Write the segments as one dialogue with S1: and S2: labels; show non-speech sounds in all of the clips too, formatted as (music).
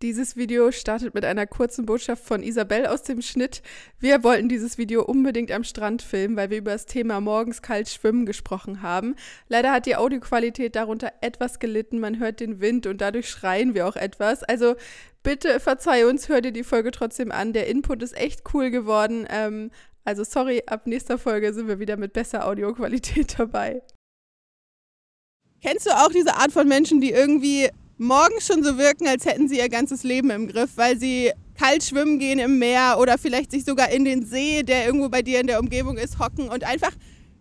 S1: Dieses Video startet mit einer kurzen Botschaft von Isabel aus dem Schnitt. Wir wollten dieses Video unbedingt am Strand filmen, weil wir über das Thema morgens kalt schwimmen gesprochen haben. Leider hat die Audioqualität darunter etwas gelitten. Man hört den Wind und dadurch schreien wir auch etwas. Also bitte verzeih uns, hör dir die Folge trotzdem an. Der Input ist echt cool geworden. Ähm, also sorry, ab nächster Folge sind wir wieder mit besser Audioqualität (laughs) dabei.
S2: Kennst du auch diese Art von Menschen, die irgendwie morgens schon so wirken, als hätten sie ihr ganzes Leben im Griff, weil sie kalt schwimmen gehen im Meer oder vielleicht sich sogar in den See, der irgendwo bei dir in der Umgebung ist, hocken und einfach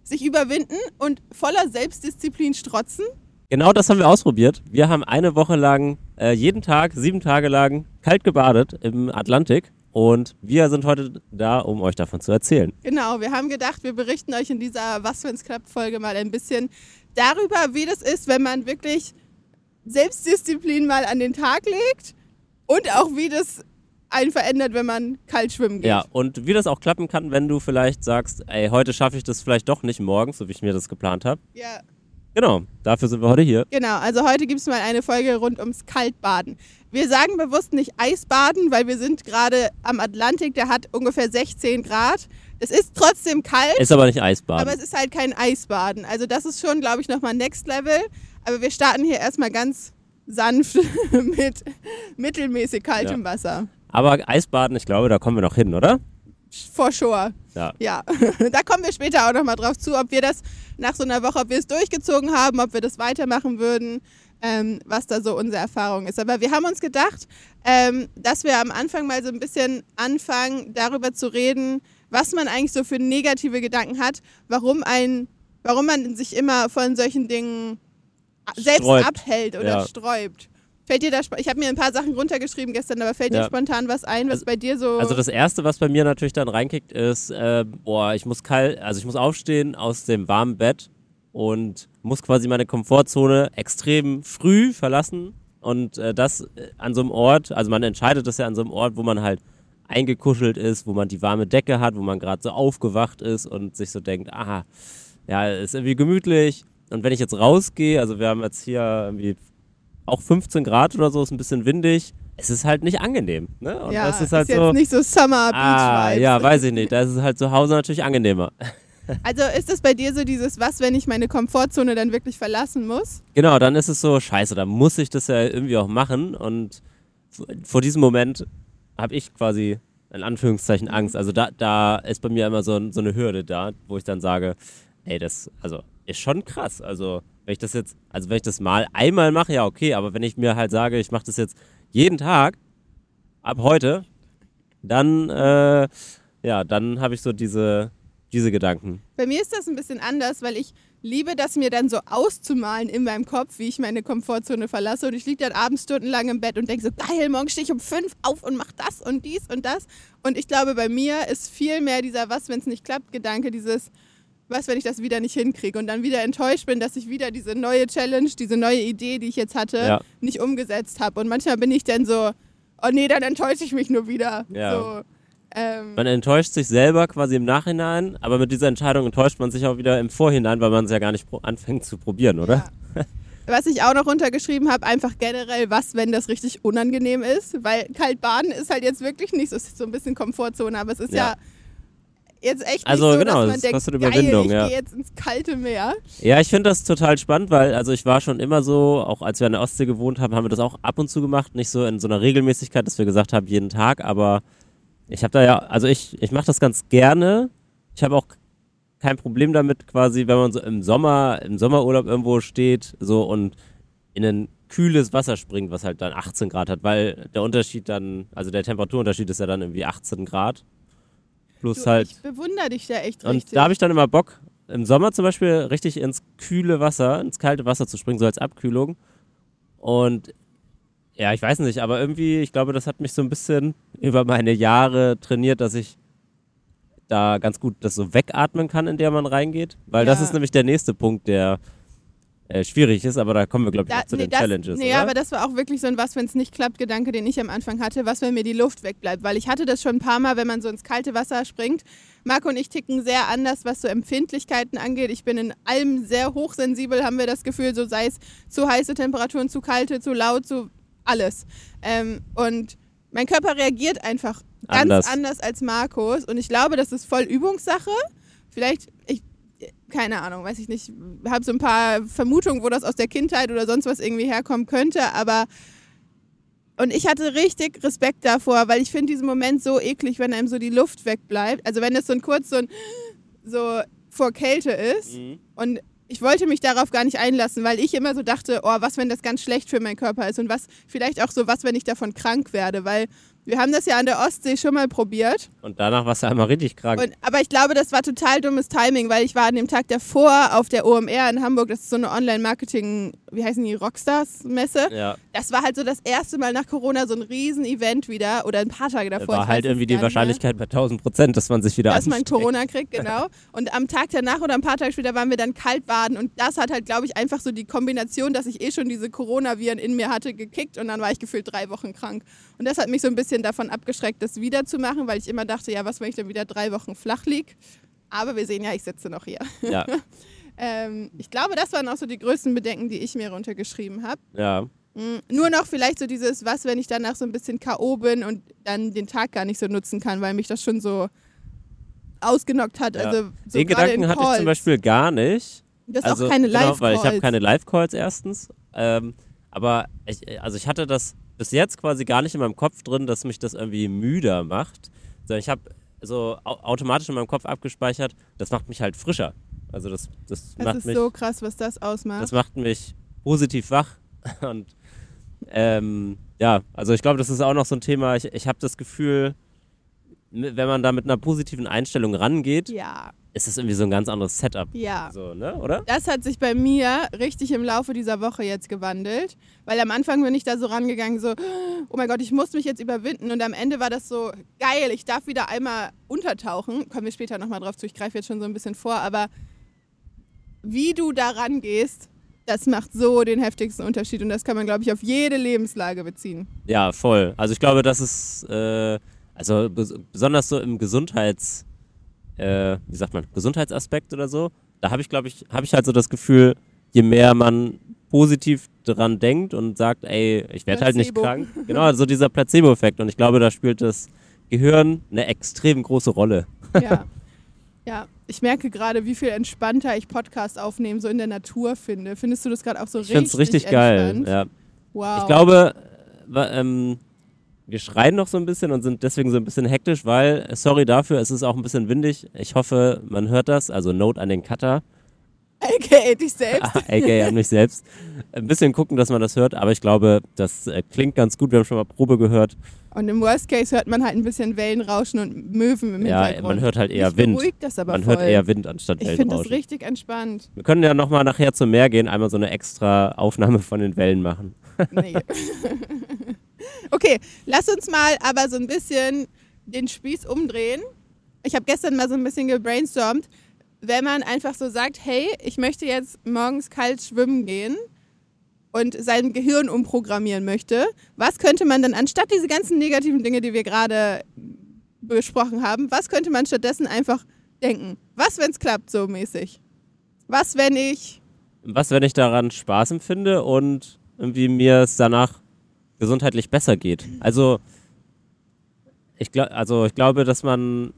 S2: sich überwinden und voller Selbstdisziplin strotzen?
S3: Genau das haben wir ausprobiert. Wir haben eine Woche lang, äh, jeden Tag, sieben Tage lang kalt gebadet im Atlantik. Und wir sind heute da, um euch davon zu erzählen.
S2: Genau, wir haben gedacht, wir berichten euch in dieser Was wenn's klappt Folge mal ein bisschen darüber, wie das ist, wenn man wirklich Selbstdisziplin mal an den Tag legt und auch wie das einen verändert, wenn man kalt schwimmen geht.
S3: Ja, und wie das auch klappen kann, wenn du vielleicht sagst, ey, heute schaffe ich das vielleicht doch nicht morgens, so wie ich mir das geplant habe.
S2: Ja.
S3: Genau, dafür sind wir heute hier.
S2: Genau, also heute gibt es mal eine Folge rund ums Kaltbaden. Wir sagen bewusst nicht Eisbaden, weil wir sind gerade am Atlantik, der hat ungefähr 16 Grad. Es ist trotzdem kalt.
S3: Ist aber nicht Eisbaden.
S2: Aber es ist halt kein Eisbaden. Also das ist schon, glaube ich, nochmal Next Level. Aber wir starten hier erstmal ganz sanft (laughs) mit mittelmäßig kaltem ja. Wasser.
S3: Aber Eisbaden, ich glaube, da kommen wir noch hin, oder?
S2: For sure.
S3: Ja.
S2: ja. (laughs) da kommen wir später auch nochmal drauf zu, ob wir das nach so einer Woche, ob wir es durchgezogen haben, ob wir das weitermachen würden, ähm, was da so unsere Erfahrung ist. Aber wir haben uns gedacht, ähm, dass wir am Anfang mal so ein bisschen anfangen, darüber zu reden, was man eigentlich so für negative Gedanken hat, warum ein, warum man sich immer von solchen Dingen selbst sträubt. abhält oder ja. sträubt. Fällt dir da, ich habe mir ein paar Sachen runtergeschrieben gestern, aber fällt ja. dir spontan was ein, was also, bei dir so.
S3: Also das erste, was bei mir natürlich dann reinkickt, ist, äh, boah, ich muss kalt, also ich muss aufstehen aus dem warmen Bett und muss quasi meine Komfortzone extrem früh verlassen. Und äh, das äh, an so einem Ort, also man entscheidet das ja an so einem Ort, wo man halt eingekuschelt ist, wo man die warme Decke hat, wo man gerade so aufgewacht ist und sich so denkt, aha, ja, ist irgendwie gemütlich und wenn ich jetzt rausgehe, also wir haben jetzt hier irgendwie auch 15 Grad oder so, ist ein bisschen windig. Es ist halt nicht angenehm. Ne?
S2: Und ja, das ist halt ist so, jetzt nicht so Summer Beach
S3: ah, Ja, weiß ich nicht. Da ist es halt zu Hause natürlich angenehmer. (laughs)
S2: Also ist es bei dir so dieses, was, wenn ich meine Komfortzone dann wirklich verlassen muss?
S3: Genau, dann ist es so, scheiße, da muss ich das ja irgendwie auch machen. Und vor diesem Moment habe ich quasi in Anführungszeichen Angst. Also da, da ist bei mir immer so, so eine Hürde da, wo ich dann sage, ey, das, also ist schon krass. Also, wenn ich das jetzt, also wenn ich das mal einmal mache, ja, okay, aber wenn ich mir halt sage, ich mache das jetzt jeden Tag, ab heute, dann, äh, ja, dann habe ich so diese, diese Gedanken.
S2: Bei mir ist das ein bisschen anders, weil ich liebe das mir dann so auszumalen in meinem Kopf, wie ich meine Komfortzone verlasse. Und ich liege dann abends stundenlang im Bett und denke so, geil, morgen stehe ich um fünf auf und mache das und dies und das. Und ich glaube, bei mir ist viel mehr dieser Was, wenn es nicht klappt, Gedanke, dieses was, wenn ich das wieder nicht hinkriege und dann wieder enttäuscht bin, dass ich wieder diese neue Challenge, diese neue Idee, die ich jetzt hatte, ja. nicht umgesetzt habe. Und manchmal bin ich dann so, oh nee, dann enttäusche ich mich nur wieder.
S3: Ja.
S2: So,
S3: ähm, man enttäuscht sich selber quasi im Nachhinein, aber mit dieser Entscheidung enttäuscht man sich auch wieder im Vorhinein, weil man es ja gar nicht anfängt zu probieren, oder?
S2: Ja. Was ich auch noch runtergeschrieben habe, einfach generell, was, wenn das richtig unangenehm ist, weil kalt baden ist halt jetzt wirklich nicht so, es ist so ein bisschen Komfortzone, aber es ist ja jetzt echt nicht
S3: also,
S2: so,
S3: genau,
S2: dass man denkt,
S3: kostet Überwindung,
S2: geil, ich
S3: ja.
S2: gehe jetzt ins kalte Meer.
S3: Ja, ich finde das total spannend, weil also ich war schon immer so, auch als wir an der Ostsee gewohnt haben, haben wir das auch ab und zu gemacht, nicht so in so einer Regelmäßigkeit, dass wir gesagt haben, jeden Tag, aber ich habe da ja, also ich, ich mache das ganz gerne. Ich habe auch kein Problem damit, quasi, wenn man so im Sommer, im Sommerurlaub irgendwo steht, so und in ein kühles Wasser springt, was halt dann 18 Grad hat, weil der Unterschied dann, also der Temperaturunterschied ist ja dann irgendwie 18 Grad Plus
S2: du,
S3: halt.
S2: Ich bewundere dich da echt
S3: und
S2: richtig.
S3: da habe ich dann immer Bock, im Sommer zum Beispiel richtig ins kühle Wasser, ins kalte Wasser zu springen, so als Abkühlung. Und ja, ich weiß nicht, aber irgendwie, ich glaube, das hat mich so ein bisschen (laughs) über meine Jahre trainiert, dass ich da ganz gut das so wegatmen kann, in der man reingeht. Weil ja. das ist nämlich der nächste Punkt, der äh, schwierig ist, aber da kommen wir, glaube ich, da, zu nee, den
S2: das,
S3: Challenges.
S2: Nee,
S3: oder?
S2: aber das war auch wirklich so ein Was, wenn es nicht klappt, Gedanke, den ich am Anfang hatte, was, wenn mir die Luft wegbleibt. Weil ich hatte das schon ein paar Mal, wenn man so ins kalte Wasser springt. Marco und ich ticken sehr anders, was so Empfindlichkeiten angeht. Ich bin in allem sehr hochsensibel, haben wir das Gefühl, so sei es zu heiße Temperaturen, zu kalte, zu laut, zu alles. Ähm, und mein Körper reagiert einfach ganz
S3: Anders.
S2: anders. als Markus. Und ich glaube, das ist voll Übungssache. Vielleicht, ich, keine Ahnung, weiß ich nicht, habe so ein paar Vermutungen, wo das aus der Kindheit oder sonst was irgendwie herkommen könnte, aber und ich hatte richtig Respekt davor, weil ich finde diesen Moment so eklig, wenn einem so die Luft wegbleibt. Also wenn es so ein kurz so ein so vor Kälte ist
S3: Mhm.
S2: und ich wollte mich darauf gar nicht einlassen, weil ich immer so dachte, oh, was, wenn das ganz schlecht für meinen Körper ist und was, vielleicht auch so, was, wenn ich davon krank werde, weil wir haben das ja an der Ostsee schon mal probiert.
S3: Und danach warst du einmal richtig krank.
S2: Und, aber ich glaube, das war total dummes Timing, weil ich war an dem Tag davor auf der OMR in Hamburg, das ist so eine Online-Marketing, wie heißen die, Rockstars-Messe.
S3: ja,
S2: Das war halt so das erste Mal nach Corona so ein Riesen-Event wieder oder ein paar Tage davor.
S3: war halt irgendwie die Wahrscheinlichkeit bei 1000 Prozent, dass man sich wieder
S2: dass man
S3: ansteckt.
S2: Corona kriegt, genau. Und am Tag danach oder ein paar Tage später waren wir dann kalt baden und das hat halt, glaube ich, einfach so die Kombination, dass ich eh schon diese Coronaviren in mir hatte, gekickt und dann war ich gefühlt drei Wochen krank. Und das hat mich so ein bisschen davon abgeschreckt, das wieder zu machen, weil ich immer dachte, ja, was, wenn ich dann wieder drei Wochen flach lieg? Aber wir sehen ja, ich sitze noch hier.
S3: Ja, (laughs)
S2: Ähm, ich glaube, das waren auch so die größten Bedenken, die ich mir runtergeschrieben habe.
S3: ja.
S2: Mm, Nur noch vielleicht so dieses, was, wenn ich danach so ein bisschen K.O. bin und dann den Tag gar nicht so nutzen kann, weil mich das schon so ausgenockt hat.
S3: Ja.
S2: Also so
S3: Den Gedanken hatte ich zum Beispiel gar nicht.
S2: Das ist
S3: also,
S2: auch keine
S3: genau,
S2: Live-Calls.
S3: weil ich habe keine Live-Calls erstens. Ähm, aber ich, also ich hatte das bis jetzt quasi gar nicht in meinem Kopf drin, dass mich das irgendwie müder macht. Sondern ich habe so au automatisch in meinem Kopf abgespeichert, das macht mich halt frischer. Also das, das,
S2: das
S3: macht
S2: ist
S3: mich,
S2: so krass, was das ausmacht.
S3: das macht mich positiv wach. (laughs) Und ähm, ja, also ich glaube, das ist auch noch so ein Thema. Ich, ich habe das Gefühl, wenn man da mit einer positiven Einstellung rangeht,
S2: ja,
S3: ist das irgendwie so ein ganz anderes Setup.
S2: ja.
S3: So, ne? Oder?
S2: Das hat sich bei mir richtig im Laufe dieser Woche jetzt gewandelt, weil am Anfang bin ich da so rangegangen, so, oh mein Gott, ich muss mich jetzt überwinden und am Ende war das so geil, ich darf wieder einmal untertauchen, kommen wir später nochmal drauf zu, ich greife jetzt schon so ein bisschen vor, aber wie du da rangehst, das macht so den heftigsten Unterschied und das kann man, glaube ich, auf jede Lebenslage beziehen.
S3: Ja, voll. Also ich glaube, das ist äh, also bes besonders so im Gesundheits, äh, wie sagt man, Gesundheitsaspekt oder so. Da habe ich, glaube ich, habe ich halt so das Gefühl, je mehr man positiv dran denkt und sagt, ey, ich werde halt nicht krank. Genau, also dieser Placebo-Effekt. Und ich glaube, da spielt das Gehirn eine extrem große Rolle.
S2: Ja. (laughs) Ja, ich merke gerade, wie viel entspannter ich Podcast aufnehmen so in der Natur finde. Findest du das gerade auch so
S3: Ich
S2: richtig
S3: finde es richtig geil. Ja.
S2: Wow.
S3: Ich glaube, äh, ähm, wir schreien noch so ein bisschen und sind deswegen so ein bisschen hektisch, weil, äh, sorry dafür, es ist auch ein bisschen windig. Ich hoffe, man hört das. Also Note an den Cutter,
S2: AKA dich selbst.
S3: aka an mich selbst. Ein bisschen gucken, dass man das hört, aber ich glaube, das äh, klingt ganz gut. Wir haben schon mal Probe gehört.
S2: Und im Worst Case hört man halt ein bisschen Wellenrauschen und Möwen im
S3: Ja,
S2: Hintergrund.
S3: man hört halt eher
S2: Mich
S3: Wind.
S2: beruhigt das aber
S3: Man
S2: voll.
S3: hört eher Wind anstatt
S2: ich finde das
S3: Wellenrauschen.
S2: richtig entspannt.
S3: Wir können ja nochmal nachher zum Meer gehen, einmal so eine extra Aufnahme von den Wellen machen.
S2: Nee. (laughs) okay, lass uns mal aber so ein bisschen den Spieß umdrehen. Ich habe gestern mal so ein bisschen gebrainstormt, wenn man einfach so sagt, hey, ich möchte jetzt morgens kalt schwimmen gehen und sein Gehirn umprogrammieren möchte, was könnte man dann anstatt diese ganzen negativen Dinge, die wir gerade besprochen haben, was könnte man stattdessen einfach denken? Was, wenn es klappt, so mäßig? Was, wenn ich
S3: Was, wenn ich daran Spaß empfinde und irgendwie mir es danach gesundheitlich besser geht? Also ich, glaub, also ich glaube, dass man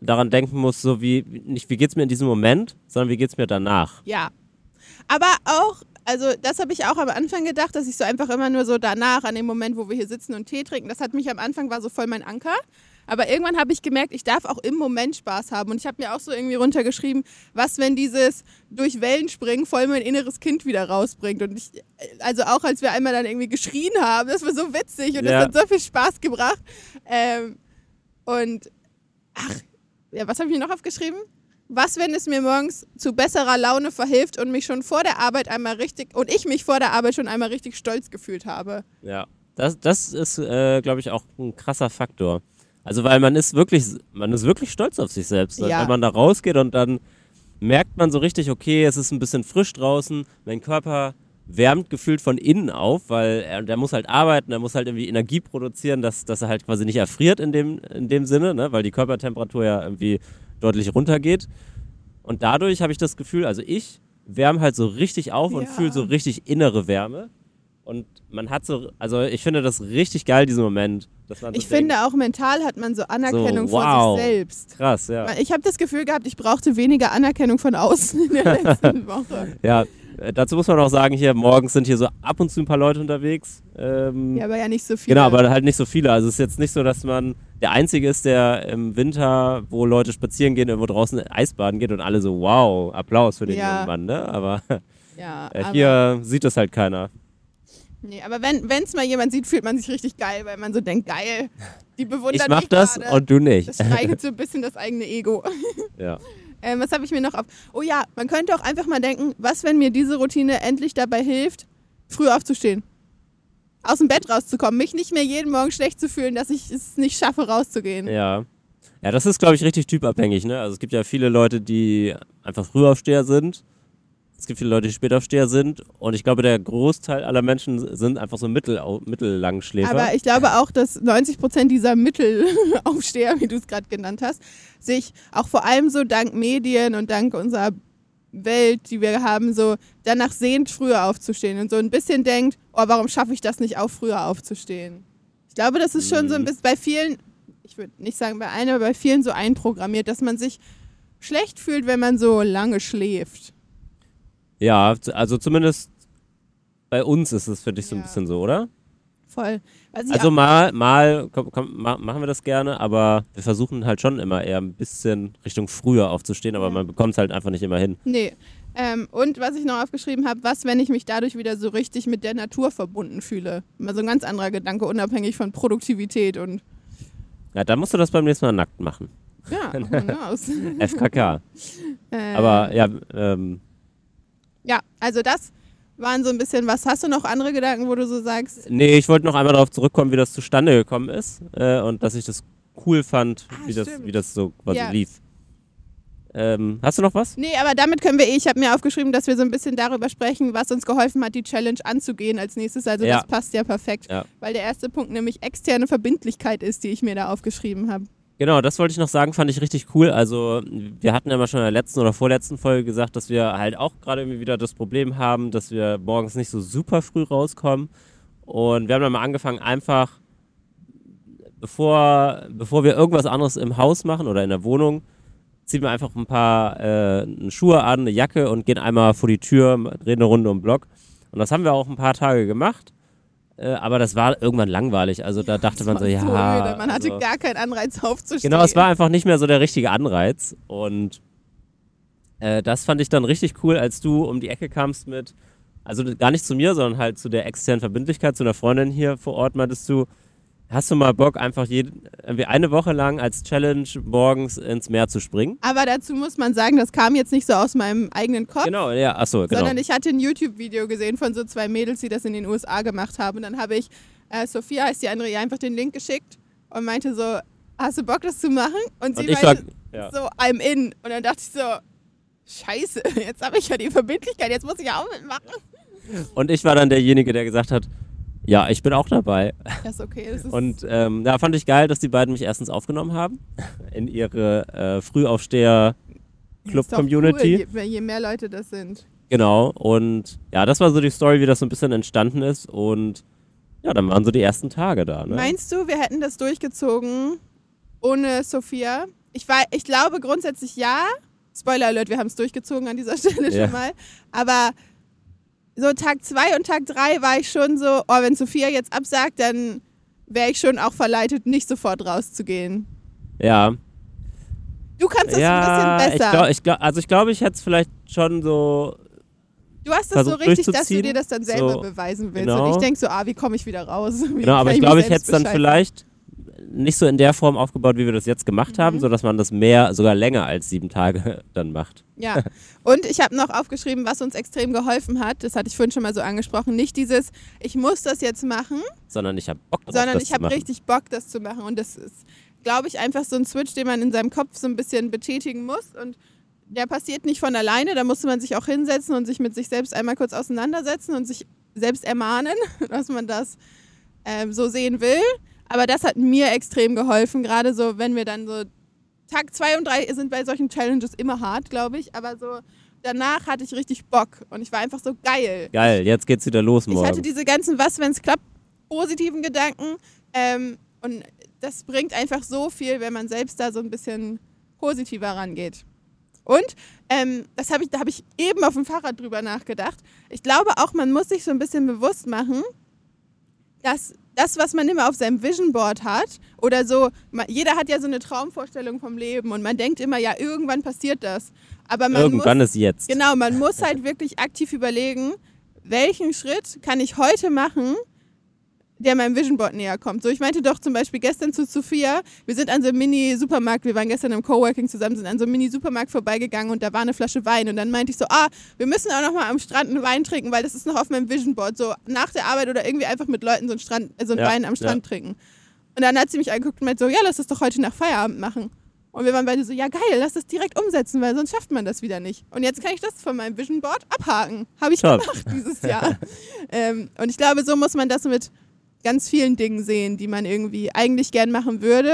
S3: daran denken muss, so wie, nicht wie geht's mir in diesem Moment, sondern wie geht's mir danach.
S2: Ja. Aber auch, also das habe ich auch am Anfang gedacht, dass ich so einfach immer nur so danach, an dem Moment, wo wir hier sitzen und Tee trinken, das hat mich am Anfang war so voll mein Anker. Aber irgendwann habe ich gemerkt, ich darf auch im Moment Spaß haben. Und ich habe mir auch so irgendwie runtergeschrieben, was, wenn dieses durch Wellen springen voll mein inneres Kind wieder rausbringt. Und ich, also auch als wir einmal dann irgendwie geschrien haben, das war so witzig und das
S3: Ja.
S2: hat so viel Spaß gebracht. Ähm, und ach, ja, was habe ich noch aufgeschrieben? Was, wenn es mir morgens zu besserer Laune verhilft und mich schon vor der Arbeit einmal richtig und ich mich vor der Arbeit schon einmal richtig stolz gefühlt habe?
S3: Ja. Das, das ist, äh, glaube ich, auch ein krasser Faktor. Also weil man ist wirklich, man ist wirklich stolz auf sich selbst.
S2: Ja.
S3: Wenn man da rausgeht und dann merkt man so richtig, okay, es ist ein bisschen frisch draußen, mein Körper wärmt gefühlt von innen auf, weil er, der muss halt arbeiten, er muss halt irgendwie Energie produzieren, dass, dass er halt quasi nicht erfriert in dem, in dem Sinne, ne? weil die Körpertemperatur ja irgendwie deutlich runtergeht. Und dadurch habe ich das Gefühl, also ich wärme halt so richtig auf und
S2: Ja.
S3: fühle so richtig innere Wärme. Und man hat so, also ich finde das richtig geil, diesen Moment. Dass man so
S2: Ich
S3: denkt,
S2: finde auch mental hat man so Anerkennung
S3: So,
S2: von
S3: wow.
S2: sich selbst.
S3: Krass, ja.
S2: Ich habe das Gefühl gehabt, ich brauchte weniger Anerkennung von außen in der (laughs) letzten Woche.
S3: Ja, äh, dazu muss man auch sagen, hier morgens sind hier so ab und zu ein paar Leute unterwegs. Ähm,
S2: Ja, aber ja nicht so viele.
S3: Genau, aber halt nicht so viele. Also es ist jetzt nicht so, dass man der Einzige ist, der im Winter, wo Leute spazieren gehen, irgendwo draußen Eisbaden geht und alle so, wow, Applaus für den
S2: Ja.
S3: jungen Mann, ne? Aber
S2: ja, (laughs)
S3: äh,
S2: aber,
S3: hier sieht das halt keiner.
S2: nee, aber wenn es mal jemand sieht, fühlt man sich richtig geil, weil man so denkt, geil, die bewundern
S3: Ich mach das
S2: gerade.
S3: und du nicht.
S2: Das streichelt so ein bisschen das eigene Ego. (laughs)
S3: ja. (laughs)
S2: Ähm, was habe ich mir noch auf? Oh ja, man könnte auch einfach mal denken, was, wenn mir diese Routine endlich dabei hilft, früh aufzustehen. Aus dem Bett rauszukommen, mich nicht mehr jeden Morgen schlecht zu fühlen, dass ich es nicht schaffe, rauszugehen.
S3: Ja. Ja, das ist, glaube ich, richtig typabhängig, ne? Also es gibt ja viele Leute, die einfach Frühaufsteher sind. Es gibt viele Leute, die Spätaufsteher sind. Und ich glaube, der Großteil aller Menschen sind einfach so mittel, Mittellangschläfer.
S2: Aber ich glaube auch, dass 90 Prozent dieser Mittelaufsteher, wie du es gerade genannt hast, sich auch vor allem so dank Medien und dank unserer Welt, die wir haben, so danach sehnt, früher aufzustehen und so ein bisschen denkt, oh, warum schaffe ich das nicht auch früher aufzustehen? Ich glaube, das ist schon so ein bisschen bei vielen, ich würde nicht sagen bei allen, aber bei vielen so einprogrammiert, dass man sich schlecht fühlt, wenn man so lange schläft.
S3: Ja, also zumindest bei uns ist es für dich so ein
S2: Ja.
S3: bisschen so, oder?
S2: Voll.
S3: Also
S2: auch-
S3: mal, mal komm, komm, ma, machen wir das gerne, aber wir versuchen halt schon immer eher ein bisschen Richtung früher aufzustehen, aber
S2: Ja.
S3: man bekommt es halt einfach nicht immer hin.
S2: Nee. Ähm, und was ich noch aufgeschrieben habe, was, wenn ich mich dadurch wieder so richtig mit der Natur verbunden fühle? Mal so ein ganz anderer Gedanke, unabhängig von Produktivität und
S3: Ja, dann musst du das beim nächsten Mal nackt machen.
S2: ja? (laughs)
S3: FKK. (laughs)
S2: äh,
S3: Aber ja, ähm,
S2: ja, also das waren so ein bisschen, was hast du noch andere Gedanken, wo du so sagst,
S3: nee, ich wollte noch einmal darauf zurückkommen, wie das zustande gekommen ist äh, und dass ich das cool fand,
S2: Ah,
S3: wie, das, wie das so quasi
S2: Ja.
S3: lief. Ähm, hast du noch was?
S2: nee, aber damit können wir eh, ich habe mir aufgeschrieben, dass wir so ein bisschen darüber sprechen, was uns geholfen hat, die Challenge anzugehen als nächstes. Also
S3: Ja.
S2: das passt ja perfekt,
S3: Ja.
S2: weil der erste Punkt nämlich externe Verbindlichkeit ist, die ich mir da aufgeschrieben habe.
S3: Genau, das wollte ich noch sagen, fand ich richtig cool. Also, wir hatten ja mal schon in der letzten oder vorletzten Folge gesagt, dass wir halt auch gerade irgendwie wieder das Problem haben, dass wir morgens nicht so super früh rauskommen. Und wir haben dann mal angefangen, einfach, bevor, bevor wir irgendwas anderes im Haus machen oder in der Wohnung, ziehen wir einfach ein paar äh, Schuhe an, eine Jacke und gehen einmal vor die Tür, drehen eine Runde um den Block. Und das haben wir auch ein paar Tage gemacht. Äh, aber das war irgendwann langweilig. Also da dachte man so, ja.
S2: öde. Man hatte
S3: also,
S2: gar keinen Anreiz aufzustehen.
S3: Genau, es war einfach nicht mehr so der richtige Anreiz. Und äh, das fand ich dann richtig cool, als du um die Ecke kamst mit, also gar nicht zu mir, sondern halt zu der externen Verbindlichkeit, zu einer Freundin hier vor Ort, meintest du, hast du mal Bock, einfach jede, eine Woche lang als Challenge morgens ins Meer zu springen?
S2: Aber dazu muss man sagen, das kam jetzt nicht so aus meinem eigenen Kopf,
S3: Genau, ja, achso, genau.
S2: sondern ich hatte ein YouTube-Video gesehen von so zwei Mädels, die das in den USA gemacht haben. Und dann habe ich, äh, Sophia heißt die andere, ihr einfach den Link geschickt und meinte so, hast du Bock, das zu machen? Und sie
S3: Und
S2: meinte
S3: ja.
S2: so, I'm in. Und dann dachte ich so, scheiße, (laughs) jetzt habe ich ja die Verbindlichkeit, jetzt muss ich ja auch mitmachen.
S3: Und ich war dann derjenige, der gesagt hat, ja, ich bin auch dabei.
S2: Das ist okay, das ist
S3: Und ähm, da fand ich geil, dass die beiden mich erstens aufgenommen haben (laughs) in ihre äh, Frühaufsteher
S2: ist doch
S3: Club-Community.
S2: Cool, je, je mehr Leute das sind.
S3: Genau, und ja, das war so die Story, wie das so ein bisschen entstanden ist. Und ja, dann waren so die ersten Tage da. Ne?
S2: Meinst du, wir hätten das durchgezogen ohne Sophia? Ich, war, ich glaube grundsätzlich ja. Spoiler Alert, wir haben es durchgezogen an dieser (laughs) Stelle
S3: Ja.
S2: schon mal. Aber so Tag zwei und Tag drei war ich schon so, oh, wenn Sophia jetzt absagt, dann wäre ich schon auch verleitet, nicht sofort rauszugehen.
S3: ja,
S2: Du kannst das
S3: ja,
S2: ein bisschen
S3: ich
S2: besser.
S3: glaub, ich glaub, also ich glaube, ich hätte es vielleicht schon so.
S2: du hast das so richtig, dass du dir das dann selber
S3: So,
S2: beweisen willst.
S3: genau.
S2: Und ich denke so, ah, wie komme ich wieder raus? (laughs) Wie
S3: Genau, aber ich glaube, ich hätte es dann vielleicht nicht so in der Form aufgebaut, wie wir das jetzt gemacht
S2: Mhm.
S3: haben, so dass man das mehr, sogar länger als sieben Tage (laughs) dann macht.
S2: Ja, und ich habe noch aufgeschrieben, was uns extrem geholfen hat. Das hatte ich vorhin schon mal so angesprochen. Nicht dieses, ich muss das jetzt machen,
S3: Sondern ich habe Bock drauf,
S2: sondern ich habe richtig Bock, das zu machen. Und das ist, glaube ich, einfach so ein Switch, den man in seinem Kopf so ein bisschen betätigen muss. Und der passiert nicht von alleine. Da musste man sich auch hinsetzen und sich mit sich selbst einmal kurz auseinandersetzen und sich selbst ermahnen, (laughs) dass man das ähm, so sehen will. Aber das hat mir extrem geholfen, gerade so, wenn wir dann so Tag zwei und drei sind bei solchen Challenges immer hart, glaube ich, aber so danach hatte ich richtig Bock und ich war einfach so geil.
S3: Geil, jetzt geht's wieder los
S2: Ich
S3: morgen.
S2: hatte diese ganzen Was, wenn's klappt, positiven Gedanken ähm, und das bringt einfach so viel, wenn man selbst da so ein bisschen positiver rangeht. Und ähm, das habe ich, da habe ich eben auf dem Fahrrad drüber nachgedacht. Ich glaube auch, man muss sich so ein bisschen bewusst machen, dass das, was man immer auf seinem Vision Board hat, oder so, jeder hat ja so eine Traumvorstellung vom Leben und man denkt immer, ja, irgendwann passiert das. Aber man
S3: Irgendwann
S2: muss,
S3: ist jetzt.
S2: Genau, man muss halt wirklich aktiv überlegen, welchen Schritt kann ich heute machen, der meinem Vision Board näher kommt. So, ich meinte doch zum Beispiel gestern zu Sophia, wir sind an so einem Mini-Supermarkt, wir waren gestern im Coworking zusammen, sind an so einem Mini-Supermarkt vorbeigegangen und da war eine Flasche Wein und dann meinte ich so, ah, wir müssen auch noch mal am Strand einen Wein trinken, weil das ist noch auf meinem Vision Board, so nach der Arbeit oder irgendwie einfach mit Leuten so einen, Strand, so einen
S3: Ja,
S2: Wein am Strand trinken. Und dann hat sie mich angeguckt und meinte so, ja, lass das doch heute nach Feierabend machen. Und wir waren beide so, ja geil, lass das direkt umsetzen, weil sonst schafft man das wieder nicht. Und jetzt kann ich das von meinem Vision Board abhaken. Habe ich
S3: Top.
S2: gemacht dieses Jahr. (laughs) ähm, und ich glaube, so muss man das mit ganz vielen Dingen sehen, die man irgendwie eigentlich gern machen würde.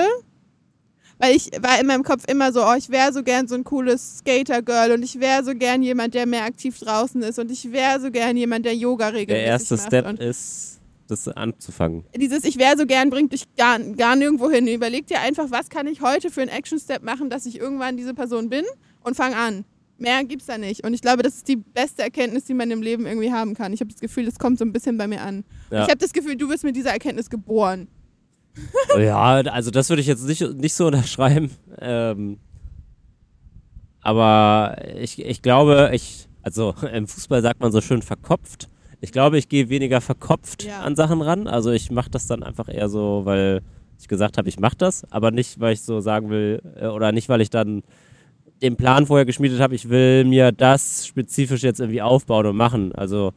S2: Weil ich war in meinem Kopf immer so, oh, ich wäre so gern so ein cooles Skater-Girl und ich wäre so gern jemand, der mehr aktiv draußen ist und ich wäre so gern jemand, der Yoga regelmäßig
S3: Der erste
S2: macht.
S3: Step ist, das anzufangen.
S2: dieses Ich wäre so gern bringt dich gar, gar nirgendwo hin. Überleg dir einfach, was kann ich heute für einen Action-Step machen, dass ich irgendwann diese Person bin und fang an. Mehr gibt's da nicht. Und ich glaube, das ist die beste Erkenntnis, die man im Leben irgendwie haben kann. Ich habe das Gefühl, das kommt so ein bisschen bei mir an.
S3: Ja.
S2: Ich habe das Gefühl, du bist mit dieser Erkenntnis geboren. (laughs)
S3: Ja, also das würde ich jetzt nicht, nicht so unterschreiben. Ähm, aber ich, ich glaube, ich, also (laughs) im Fußball sagt man so schön verkopft. Ich glaube, ich gehe weniger verkopft
S2: Ja.
S3: an Sachen ran. Also ich mache das dann einfach eher so, weil ich gesagt habe, ich mache das, aber nicht, weil ich so sagen will, äh, oder nicht, weil ich dann den Plan vorher geschmiedet habe, ich will mir das spezifisch jetzt irgendwie aufbauen und machen. Also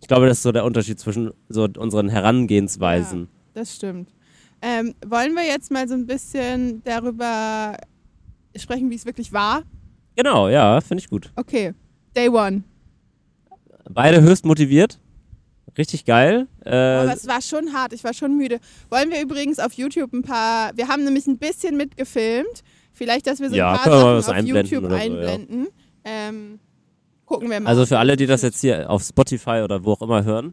S3: ich glaube, das ist so der Unterschied zwischen so unseren Herangehensweisen.
S2: Das stimmt. Ähm, wollen wir jetzt mal so ein bisschen darüber sprechen, wie es wirklich war?
S3: Genau, ja, finde ich gut.
S2: Okay, Day One.
S3: Beide höchst motiviert. Richtig geil. Äh,
S2: Aber es war schon hart, ich war schon müde. Wollen wir übrigens auf YouTube ein paar, wir haben nämlich ein bisschen mitgefilmt. Vielleicht, dass wir so
S3: Ja,
S2: ein paar Sachen auf
S3: einblenden
S2: YouTube
S3: oder so, ja.
S2: einblenden. Ähm, gucken wir mal.
S3: also für alle, die das jetzt hier auf Spotify oder wo auch immer hören,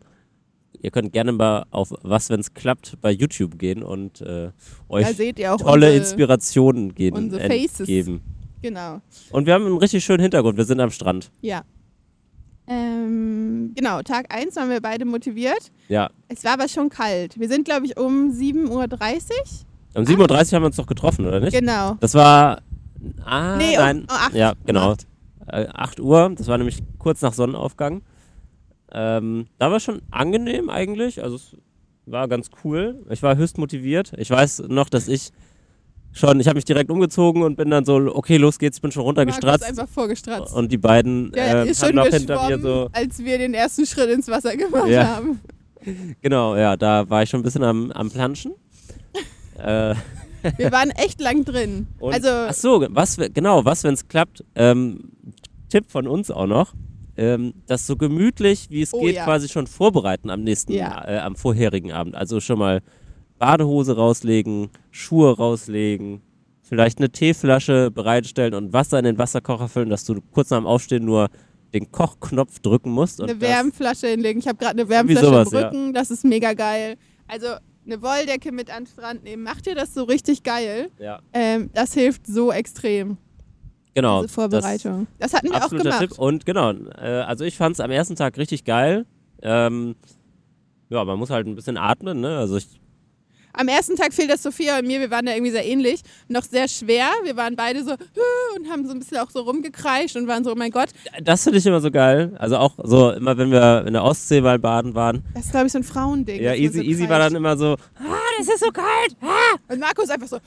S3: ihr könnt gerne mal auf was, wenn es klappt, bei YouTube gehen und äh, euch
S2: da seht ihr auch
S3: tolle
S2: unsere,
S3: Inspirationen geben,
S2: unsere Faces.
S3: geben.
S2: Genau,
S3: Und wir haben einen richtig schönen Hintergrund. Wir sind am Strand.
S2: ja. Ähm, genau, Tag 1 waren wir beide motiviert.
S3: Ja.
S2: Es war aber schon kalt. Wir sind, glaube ich, um 7.30 Uhr.
S3: Um 7.30 Uhr haben wir uns doch getroffen, oder nicht?
S2: Genau.
S3: Das war. Ah,
S2: Nee, um-
S3: nein.
S2: um acht.
S3: Ja, genau.
S2: Um acht.
S3: Äh, 8 Uhr. Das war nämlich kurz nach Sonnenaufgang. Ähm, da war schon angenehm eigentlich. Also es war ganz cool. Ich war höchst motiviert. Ich weiß noch, dass ich schon, ich habe mich direkt umgezogen und bin dann so, okay, los geht's, ich bin schon runtergestratzt.
S2: einfach vorgestratzt.
S3: Und die beiden
S2: Der
S3: äh, haben
S2: schon
S3: noch hinter mir so.
S2: als wir den ersten Schritt ins Wasser gemacht
S3: Ja.
S2: haben. (laughs)
S3: Genau, ja, da war ich schon ein bisschen am, am Planschen. Äh,
S2: Wir waren echt lang drin. (laughs)
S3: Und,
S2: also,
S3: ach so, was, genau, was, wenn es klappt, ähm, Tipp von uns auch noch, ähm, das so gemütlich wie es
S2: Oh
S3: geht
S2: ja.
S3: quasi schon vorbereiten am nächsten,
S2: Ja.
S3: äh, am vorherigen Abend. Also schon mal Badehose rauslegen, Schuhe rauslegen, vielleicht eine Teeflasche bereitstellen und Wasser in den Wasserkocher füllen, dass du kurz nach dem Aufstehen nur den Kochknopf drücken musst. Und
S2: eine Wärmflasche hinlegen. Ich habe gerade eine Wärmflasche
S3: sowas,
S2: im
S3: ja.
S2: Rücken. Das ist mega geil. Also eine Wolldecke mit an den Strand nehmen. Macht ihr das so richtig geil?
S3: ja,
S2: Ähm, das hilft so extrem,
S3: genau.
S2: diese Vorbereitung. Das, hatten wir auch gemacht.
S3: Tipp. Und genau, äh, also ich fand es am ersten Tag richtig geil. Ähm, ja, man muss halt ein bisschen atmen, ne? Also ich
S2: am ersten Tag fiel das Sophia und mir, wir waren da irgendwie sehr ähnlich, noch sehr schwer. Wir waren beide so und haben so ein bisschen auch so rumgekreischt und waren so, oh mein Gott.
S3: Das finde ich immer so geil. Also auch so, immer wenn wir in der Ostsee mal baden waren.
S2: Das ist, glaube ich, so ein Frauending.
S3: Ja, Easy,
S2: so
S3: easy war dann immer so, ah, das ist so kalt. Ah.
S2: Und Markus einfach so.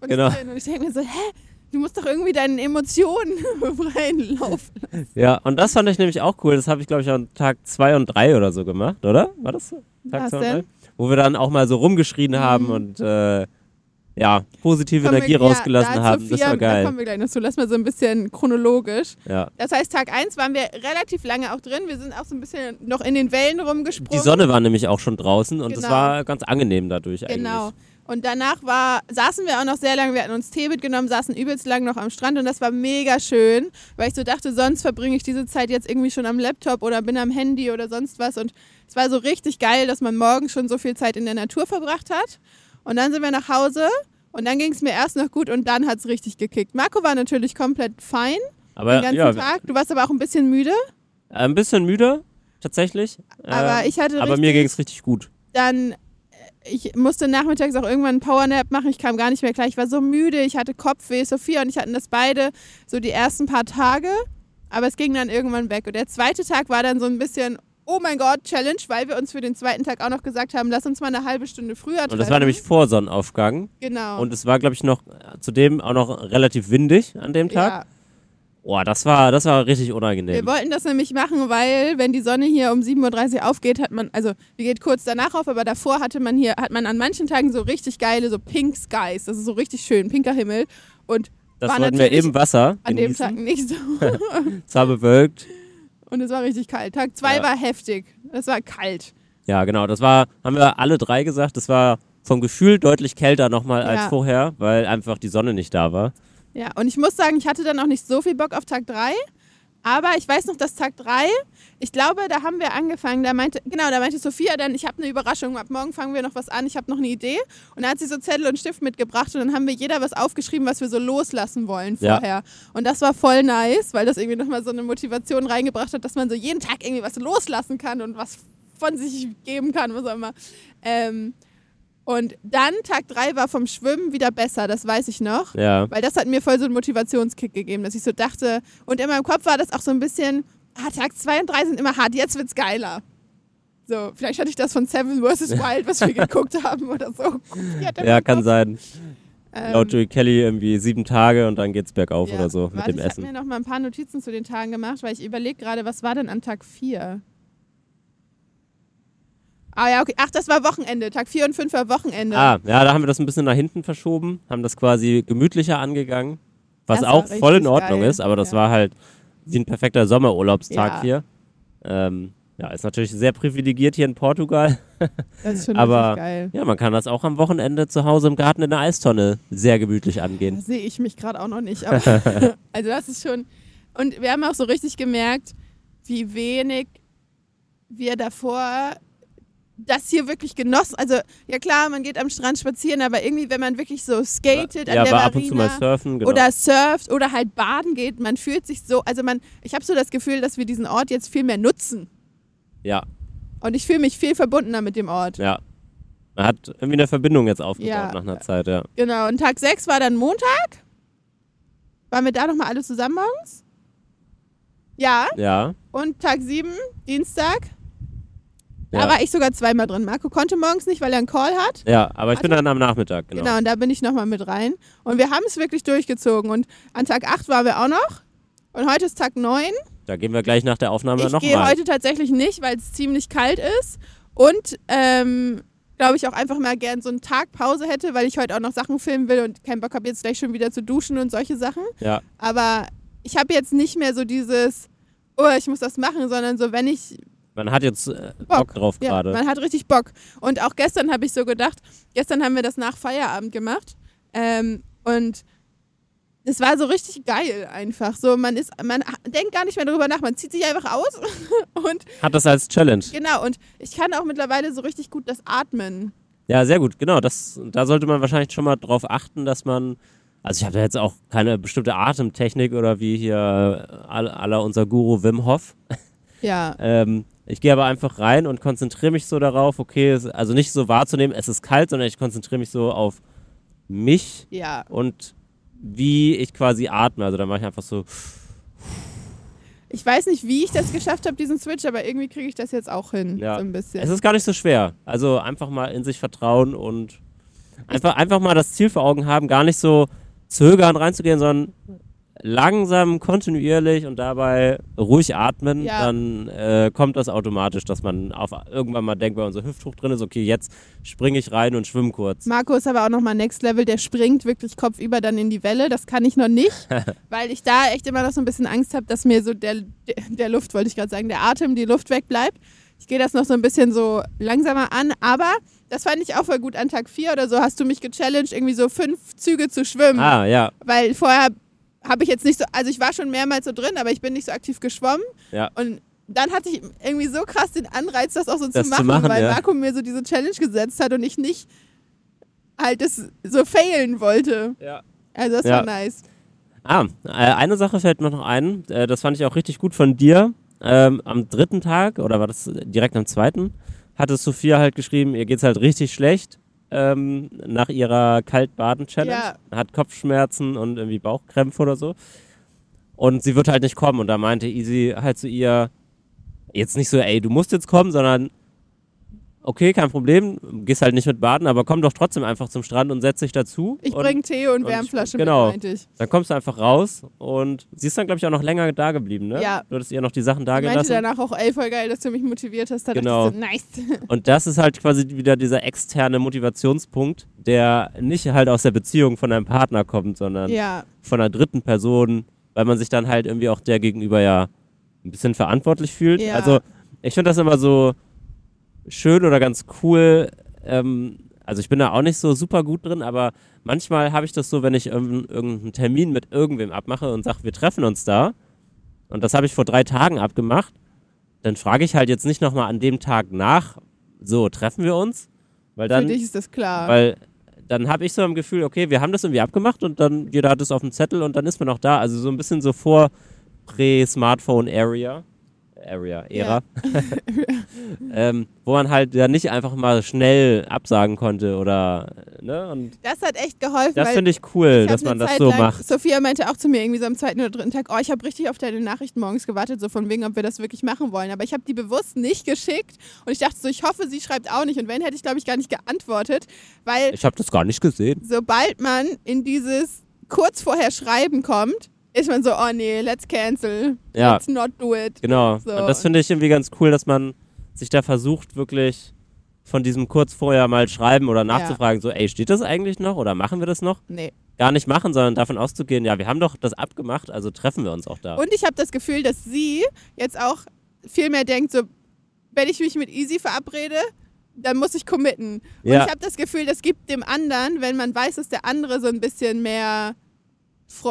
S2: Und
S3: genau.
S2: Ich, und ich denke mir so, hä? Du musst doch irgendwie deinen Emotionen (laughs) reinlaufen. Lassen.
S3: Ja, und das fand ich nämlich auch cool. Das habe ich, glaube ich, an Tag 2 und 3 oder so gemacht, oder? War das so? Tag 2 und 3? Wo wir dann auch mal so rumgeschrien haben und äh, ja, positive
S2: Kommen
S3: Energie
S2: wir-
S3: rausgelassen
S2: da hat
S3: haben.
S2: Sophia,
S3: das war
S2: Da
S3: geil.
S2: kommen wir gleich noch zu. Lass mal so ein bisschen chronologisch.
S3: Ja.
S2: Das heißt, Tag 1 waren wir relativ lange auch drin. Wir sind auch so ein bisschen noch in den Wellen rumgesprungen.
S3: Die Sonne war nämlich auch schon draußen und es
S2: Genau.
S3: war ganz angenehm dadurch
S2: Genau.
S3: eigentlich.
S2: Und danach war, saßen wir auch noch sehr lange, wir hatten uns Tee mitgenommen, saßen übelst lang noch am Strand und das war mega schön, weil ich so dachte, sonst verbringe ich diese Zeit jetzt irgendwie schon am Laptop oder bin am Handy oder sonst was. Und es war so richtig geil, dass man morgens schon so viel Zeit in der Natur verbracht hat. Und dann sind wir nach Hause und dann ging es mir erst noch gut und dann hat es richtig gekickt. Marco war natürlich komplett fein
S3: Aber
S2: den ganzen
S3: ja,
S2: Tag. Du warst aber auch ein bisschen müde.
S3: ein bisschen müde, tatsächlich.
S2: Aber
S3: Ähm,
S2: ich hatte
S3: aber mir ging es richtig gut.
S2: dann, äh, ich musste nachmittags auch irgendwann einen Powernap machen. Ich kam gar nicht mehr klar. Ich war so müde, ich hatte Kopfweh. Sophia und ich hatten das beide so die ersten paar Tage. Aber es ging dann irgendwann weg. Und der zweite Tag war dann so ein bisschen, oh mein Gott, Challenge, weil wir uns für den zweiten Tag auch noch gesagt haben, lass uns mal eine halbe Stunde früher treffen.
S3: Und das war nämlich vor Sonnenaufgang.
S2: Genau.
S3: Und es war, glaube ich, noch zudem auch noch relativ windig an dem Tag.
S2: ja.
S3: Boah, das war, das war richtig
S2: Wir
S3: unangenehm.
S2: wollten das nämlich machen, weil wenn die Sonne hier um 7.30 Uhr aufgeht, hat man, also die geht kurz danach auf, aber davor hatte man hier, hat man an manchen Tagen so richtig geile, so Pink Skies. Das ist so richtig schön, pinker Himmel. Und
S3: Das
S2: war
S3: wollten wir im Wasser
S2: an dem Tag nicht so. (laughs)
S3: Es war bewölkt.
S2: Und es war richtig kalt. Tag zwei
S3: Ja.
S2: war heftig. Es war kalt.
S3: Ja, genau. Das war, haben wir alle drei gesagt, das war vom Gefühl deutlich kälter nochmal als
S2: Ja.
S3: vorher, weil einfach die Sonne nicht da war.
S2: Ja, und ich muss sagen, ich hatte dann auch nicht so viel Bock auf Tag 3. Aber ich weiß noch, dass Tag 3, ich glaube, da haben wir angefangen, da meinte, genau, da meinte Sophia dann, ich habe eine Überraschung, ab morgen fangen wir noch was an, ich habe noch eine Idee. Und da hat sie so Zettel und Stift mitgebracht und dann haben wir jeder was aufgeschrieben, was wir so loslassen wollen
S3: Ja.
S2: vorher. Und das war voll nice, weil das irgendwie nochmal so eine Motivation reingebracht hat, dass man so jeden Tag irgendwie was loslassen kann und was von sich geben kann, was auch immer. Ähm, und dann Tag 3 war vom Schwimmen wieder besser, das weiß ich noch.
S3: Ja.
S2: Weil das hat mir voll so einen Motivationskick gegeben, dass ich so dachte, und in meinem Kopf war das auch so ein bisschen, ah, Tag 2 und 3 sind immer hart, jetzt wird's geiler. So, vielleicht hatte ich das von Seven vs. Wild, was wir (laughs) geguckt haben oder so. Ja,
S3: kann
S2: Kopf.
S3: sein.
S2: Ähm,
S3: Laut Joey Kelly irgendwie sieben Tage und dann geht's bergauf
S2: ja.
S3: oder so mit
S2: Warte,
S3: dem
S2: ich
S3: Essen.
S2: habe mir noch mal ein paar Notizen zu den Tagen gemacht, weil ich überlege gerade, was war denn an Tag 4? Ah ja, okay. Ach, das war Wochenende. Tag 4 und 5 war Wochenende.
S3: Ah, ja, da haben wir das ein bisschen nach hinten verschoben, haben das quasi gemütlicher angegangen, was
S2: Das
S3: auch voll in Ordnung
S2: geil.
S3: ist, aber das
S2: Ja.
S3: war halt wie ein perfekter Sommerurlaubstag
S2: Ja.
S3: hier. Ähm, ja, ist natürlich sehr privilegiert hier in Portugal. (laughs)
S2: das ist schon
S3: aber-
S2: richtig geil.
S3: Ja, man kann das auch am Wochenende zu Hause im Garten in der Eistonne sehr gemütlich angehen.
S2: sehe ich mich gerade auch noch nicht. (laughs) (laughs) Also das ist schon. Und wir haben auch so richtig gemerkt, wie wenig wir davor das hier wirklich genossen. Also ja klar, man geht am Strand spazieren, aber irgendwie, wenn man wirklich so skatet
S3: ja,
S2: an der
S3: aber
S2: Marina
S3: ab und zu mal surfen, genau.
S2: oder surft oder halt baden geht, man fühlt sich so. Also man, ich habe so das Gefühl, dass wir diesen Ort jetzt viel mehr nutzen.
S3: ja,
S2: Und ich fühle mich viel verbundener mit dem Ort.
S3: ja. Man hat irgendwie eine Verbindung jetzt aufgebaut
S2: Ja.
S3: nach einer Zeit, ja.
S2: Genau. Und Tag 6 war dann Montag. Waren wir da nochmal alle zusammen morgens? Ja.
S3: Ja,
S2: Und Tag 7, Dienstag,
S3: ja.
S2: da war ich sogar zweimal drin. Marco konnte morgens nicht, weil er einen Call hat.
S3: ja, aber ich bin dann am Nachmittag, genau.
S2: Genau, und da bin ich nochmal mit rein. Und wir haben es wirklich durchgezogen. Und an Tag 8 waren wir auch noch. Und heute ist Tag 9.
S3: Da gehen wir gleich nach der Aufnahme
S2: Ich
S3: noch
S2: gehe heute tatsächlich nicht, weil es ziemlich kalt ist. Und ähm, glaube ich auch einfach mal gern so einen Tag Pause hätte, weil ich heute auch noch Sachen filmen will und keinen Bock habe, jetzt gleich schon wieder zu duschen und solche Sachen.
S3: Ja,
S2: Aber ich habe jetzt nicht mehr so dieses, oh, ich muss das machen, sondern so, wenn ich
S3: man hat jetzt äh, Bock drauf
S2: Ja,
S3: gerade.
S2: man hat richtig Bock. Und auch gestern habe ich so gedacht, gestern haben wir das nach Feierabend gemacht. Ähm, und es war so richtig geil einfach. So, man ist, man denkt gar nicht mehr darüber nach, man zieht sich einfach aus. (laughs) und
S3: Hat das als Challenge.
S2: genau, und ich kann auch mittlerweile so richtig gut das Atmen.
S3: Ja, sehr gut, genau. Das, da sollte man wahrscheinlich schon mal drauf achten, dass man. Also ich habe da jetzt auch keine bestimmte Atemtechnik oder wie hier aller aller unser Guru Wim Hof.
S2: Ja. (laughs)
S3: Ähm, ich gehe aber einfach rein und konzentriere mich so darauf, okay, also nicht so wahrzunehmen, es ist kalt, sondern ich konzentriere mich so auf mich
S2: Ja.
S3: und wie ich quasi atme. Also da mache ich einfach so,
S2: Ich weiß nicht, wie ich das geschafft habe, diesen Switch, aber irgendwie kriege ich das jetzt auch hin.
S3: Ja.
S2: So ein bisschen.
S3: es ist gar nicht so schwer. Also einfach mal in sich vertrauen und einfach, einfach mal das Ziel vor Augen haben, gar nicht so zögern reinzugehen, sondern langsam, kontinuierlich und dabei ruhig atmen,
S2: Ja.
S3: dann äh, kommt das automatisch, dass man auf irgendwann mal denkt, wenn unser Hüfthoch drin ist, okay, jetzt springe ich rein und schwimme kurz.
S2: Marco ist aber auch nochmal Next Level, der springt wirklich kopfüber dann in die Welle. Das kann ich noch nicht, (laughs) weil ich da echt immer noch so ein bisschen Angst habe, dass mir so der, der, der Luft, wollte ich gerade sagen, der Atem, die Luft wegbleibt. ich gehe das noch so ein bisschen so langsamer an, aber das fand ich auch voll gut an Tag 4 oder so, hast du mich gechallenged, irgendwie so fünf Züge zu schwimmen.
S3: Ah, ja.
S2: Weil vorher habe ich jetzt nicht so, also ich war schon mehrmals so drin, aber ich bin nicht so aktiv geschwommen.
S3: Ja.
S2: Und dann hatte ich irgendwie so krass den Anreiz, das auch so
S3: Das
S2: zu
S3: zu
S2: machen,
S3: machen,
S2: weil
S3: ja.
S2: Marco mir so diese Challenge gesetzt hat und ich nicht halt das so failen wollte.
S3: Ja.
S2: Also das
S3: Ja.
S2: war nice.
S3: Ah, äh, eine Sache fällt mir noch ein. Äh, das fand ich auch richtig gut von dir. Ähm, am dritten Tag, oder war das direkt am zweiten, hatte Sophia halt geschrieben, ihr geht's halt richtig schlecht ähm, nach ihrer Kaltbaden-Challenge.
S2: Ja.
S3: Hat Kopfschmerzen und irgendwie Bauchkrämpfe oder so. Und sie wird halt nicht kommen. Und da meinte Easy halt zu ihr, jetzt nicht so, ey, du musst jetzt kommen, sondern okay, kein Problem, gehst halt nicht mit baden, aber komm doch trotzdem einfach zum Strand und setz dich dazu.
S2: Ich
S3: und
S2: bringe Tee und
S3: und-
S2: Wärmflasche
S3: genau.
S2: mit, meinte ich.
S3: dann kommst du einfach raus und sie ist dann, glaube ich, auch noch länger da geblieben, ne?
S2: Ja.
S3: Du hattest ihr noch die Sachen da
S2: Ich meinte
S3: gelassen.
S2: danach auch, ey, voll geil, dass du mich motiviert hast. Da
S3: Genau.
S2: so, nice. (laughs)
S3: Und das ist halt quasi wieder dieser externe Motivationspunkt, der nicht halt aus der Beziehung von deinem Partner kommt, sondern
S2: ja,
S3: von einer dritten Person, weil man sich dann halt irgendwie auch der gegenüber ja ein bisschen verantwortlich fühlt.
S2: Ja.
S3: Also ich finde das immer so schön oder ganz cool. Ähm, also ich bin da auch nicht so super gut drin, aber manchmal habe ich das so, wenn ich irgendeinen Termin mit irgendwem abmache und sage, wir treffen uns da. Und das habe ich vor drei Tagen abgemacht. Dann frage ich halt jetzt nicht nochmal an dem Tag nach, so treffen wir uns, weil dann
S2: für dich ist das klar.
S3: weil dann habe ich so im Gefühl, okay, wir haben das irgendwie abgemacht und dann jeder hat es auf dem Zettel und dann ist man auch da. Also so ein bisschen so vor Prä-Smartphone-Area. Area, Ära. (laughs) ähm, wo man halt ja nicht einfach mal schnell absagen konnte oder, ne? Und
S2: das hat echt geholfen,
S3: das finde ich cool,
S2: Ich
S3: dass man
S2: eine
S3: das
S2: Zeit
S3: so
S2: lang,
S3: macht.
S2: Sophia meinte auch zu mir irgendwie so am zweiten oder dritten Tag, oh, ich habe richtig auf deine Nachrichten morgens gewartet, so von wegen, ob wir das wirklich machen wollen. Aber ich habe die bewusst nicht geschickt und ich dachte so, ich hoffe, sie schreibt auch nicht. Und wenn, hätte ich, glaube ich, gar nicht geantwortet, weil
S3: Ich habe das gar nicht gesehen.
S2: sobald man in dieses kurz vorher Schreiben kommt, ist man so, oh nee, let's cancel,
S3: Ja.
S2: let's not do it.
S3: Genau.
S2: So.
S3: Und das finde ich irgendwie ganz cool, dass man sich da versucht, wirklich von diesem kurz vorher mal schreiben oder nachzufragen, so, ey, steht das eigentlich noch oder machen wir das noch?
S2: Nee.
S3: Gar nicht machen, sondern davon auszugehen, ja, wir haben doch das abgemacht, also treffen wir uns auch da.
S2: Und ich habe das Gefühl, dass sie jetzt auch viel mehr denkt, so, wenn ich mich mit Easy verabrede, dann muss ich committen. Und
S3: Ja.
S2: ich habe das Gefühl, das gibt dem anderen, wenn man weiß, dass der andere so ein bisschen mehr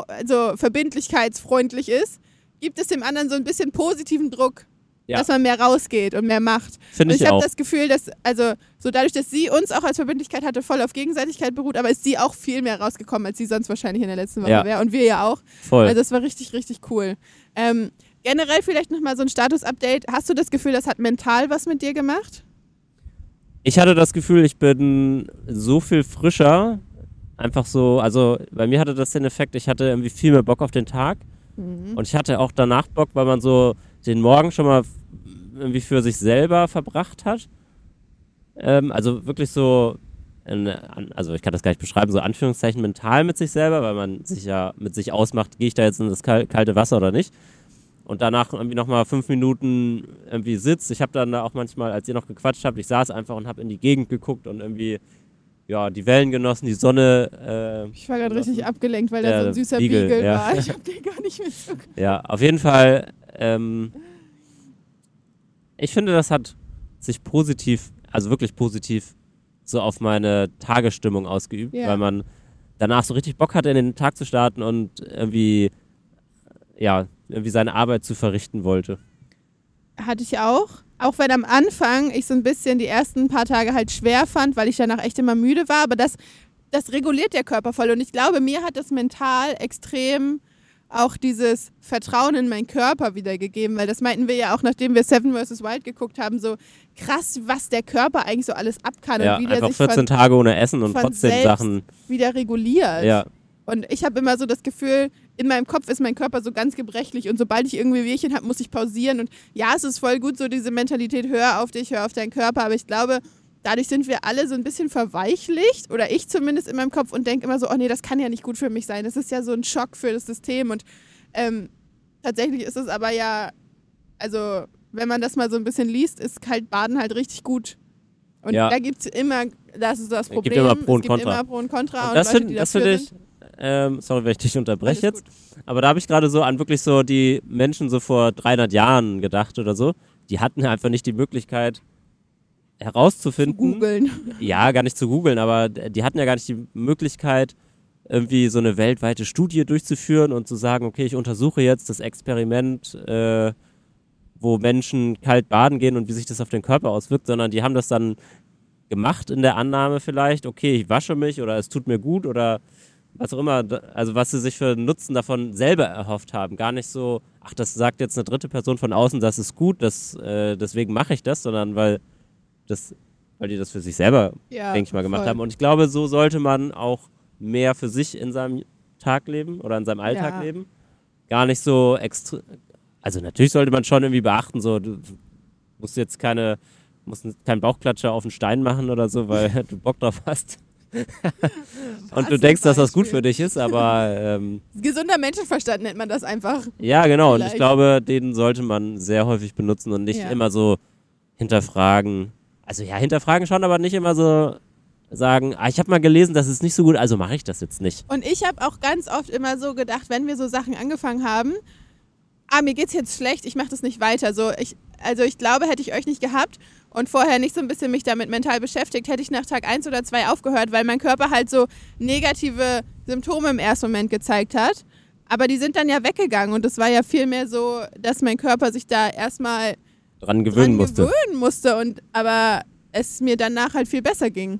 S2: also verbindlichkeitsfreundlich ist, gibt es dem anderen so ein bisschen positiven Druck,
S3: Ja.
S2: dass man mehr rausgeht und mehr macht.
S3: Finde
S2: Und
S3: ich
S2: ich habe das Gefühl, dass, also so dadurch, dass sie uns auch als Verbindlichkeit hatte, voll auf Gegenseitigkeit beruht, aber ist sie auch viel mehr rausgekommen, als sie sonst wahrscheinlich in der letzten Woche
S3: Ja.
S2: wäre. Und wir ja auch.
S3: Voll.
S2: Also das war richtig, richtig cool. Ähm, generell vielleicht nochmal so ein Status-Update. Hast du das Gefühl, das hat mental was mit dir gemacht?
S3: ich hatte das Gefühl, ich bin so viel frischer. Einfach so, also bei mir hatte das den Effekt, ich hatte irgendwie viel mehr Bock auf den Tag.
S2: Mhm.
S3: Und ich hatte auch danach Bock, weil man so den Morgen schon mal irgendwie für sich selber verbracht hat. Ähm, also wirklich so, in, also ich kann das gar nicht beschreiben, so Anführungszeichen mental mit sich selber, weil man sich ja mit sich ausmacht, gehe ich da jetzt in das kal kalte Wasser oder nicht. Und danach irgendwie nochmal fünf Minuten irgendwie sitzt. Ich habe dann da auch manchmal, als ihr noch gequatscht habt, ich saß einfach und habe in die Gegend geguckt und irgendwie, ja, die Wellen genossen, die Sonne. Äh,
S2: Ich war gerade richtig abgelenkt, weil da
S3: Der
S2: so ein süßer
S3: Beagle,
S2: Beagle,
S3: ja.
S2: war. Ich (laughs) habe den gar nicht mit so
S3: Ja, auf jeden Fall. Ähm, ich finde, das hat sich positiv, also wirklich positiv, so auf meine Tagesstimmung ausgeübt,
S2: Ja.
S3: weil man danach so richtig Bock hatte, in den Tag zu starten und irgendwie, ja, irgendwie seine Arbeit zu verrichten wollte.
S2: Hatte ich auch. Auch wenn am Anfang ich so ein bisschen die ersten paar Tage halt schwer fand, weil ich danach echt immer müde war. Aber das, das reguliert der Körper voll. Und ich glaube, mir hat das mental extrem auch dieses Vertrauen in meinen Körper wiedergegeben. Weil das meinten wir ja auch, nachdem wir Seven vs. Wild geguckt haben, so krass, was der Körper eigentlich so alles ab kann
S3: Ja,
S2: und wie der
S3: einfach
S2: sich
S3: 14
S2: von,
S3: Tage ohne Essen und trotzdem Sachen.
S2: wieder reguliert.
S3: Ja,
S2: Und ich habe immer so das Gefühl, in meinem Kopf ist mein Körper so ganz gebrechlich und sobald ich irgendwie Wehchen habe, muss ich pausieren. Und ja, es ist voll gut, so diese Mentalität, hör auf dich, hör auf deinen Körper. Aber ich glaube, dadurch sind wir alle so ein bisschen verweichlicht oder ich zumindest in meinem Kopf und denke immer so, oh nee, das kann ja nicht gut für mich sein. Das ist ja so ein Schock für das System. Und ähm, tatsächlich ist es aber ja, also wenn man das mal so ein bisschen liest, ist kalt Baden halt richtig gut. Und
S3: Ja.
S2: da gibt es immer, das ist das
S3: gibt
S2: Problem,
S3: immer Pro und
S2: es gibt
S3: Contra.
S2: immer Pro und Contra.
S3: und
S2: Und,
S3: das
S2: Leute,
S3: finde find
S2: sind.
S3: ich, ähm, sorry, wenn ich dich unterbreche jetzt, aber da habe ich gerade so an wirklich so die Menschen so vor 300 Jahren gedacht oder so, die hatten einfach nicht die Möglichkeit herauszufinden.
S2: Googeln.
S3: Ja, gar nicht zu googeln, aber die hatten ja gar nicht die Möglichkeit, irgendwie so eine weltweite Studie durchzuführen und zu sagen, okay, ich untersuche jetzt das Experiment, äh, wo Menschen kalt baden gehen und wie sich das auf den Körper auswirkt, sondern die haben das dann gemacht in der Annahme vielleicht, okay, ich wasche mich oder es tut mir gut oder was auch immer, also was sie sich für Nutzen davon selber erhofft haben. Gar nicht so, ach, das sagt jetzt eine dritte Person von außen, das ist gut, das, äh, deswegen mache ich das, sondern weil das, weil die das für sich selber,
S2: Ja,
S3: denke ich mal, gemacht
S2: voll.
S3: haben. Und ich glaube, so sollte man auch mehr für sich in seinem Tag leben oder in seinem Alltag
S2: Ja.
S3: leben. Gar nicht so extra. Also natürlich sollte man schon irgendwie beachten, so du musst jetzt keine, musst keinen Bauchklatscher auf den Stein machen oder so, weil (laughs) du Bock drauf hast. (laughs) Und du denkst, dass das gut für dich ist, aber (laughs) ähm,
S2: Gesunder Menschenverstand nennt man das einfach.
S3: ja, genau. Und ich
S2: Vielleicht.
S3: glaube, den sollte man sehr häufig benutzen und nicht
S2: Ja.
S3: immer so hinterfragen. Also ja, hinterfragen schon, aber nicht immer so sagen, ah, ich habe mal gelesen, das ist nicht so gut, also mache ich das jetzt nicht.
S2: Und ich habe auch ganz oft immer so gedacht, wenn wir so Sachen angefangen haben, ah, mir geht's jetzt schlecht, ich mache das nicht weiter. So, ich, also ich glaube, hätte ich euch nicht gehabt und vorher nicht so ein bisschen mich damit mental beschäftigt, hätte ich nach Tag 1 oder 2 aufgehört, weil mein Körper halt so negative Symptome im ersten Moment gezeigt hat. Aber die sind dann ja weggegangen und es war ja viel mehr so, dass mein Körper sich da erstmal
S3: Dran gewöhnen
S2: dran
S3: musste.
S2: gewöhnen musste und aber es mir danach halt viel besser ging.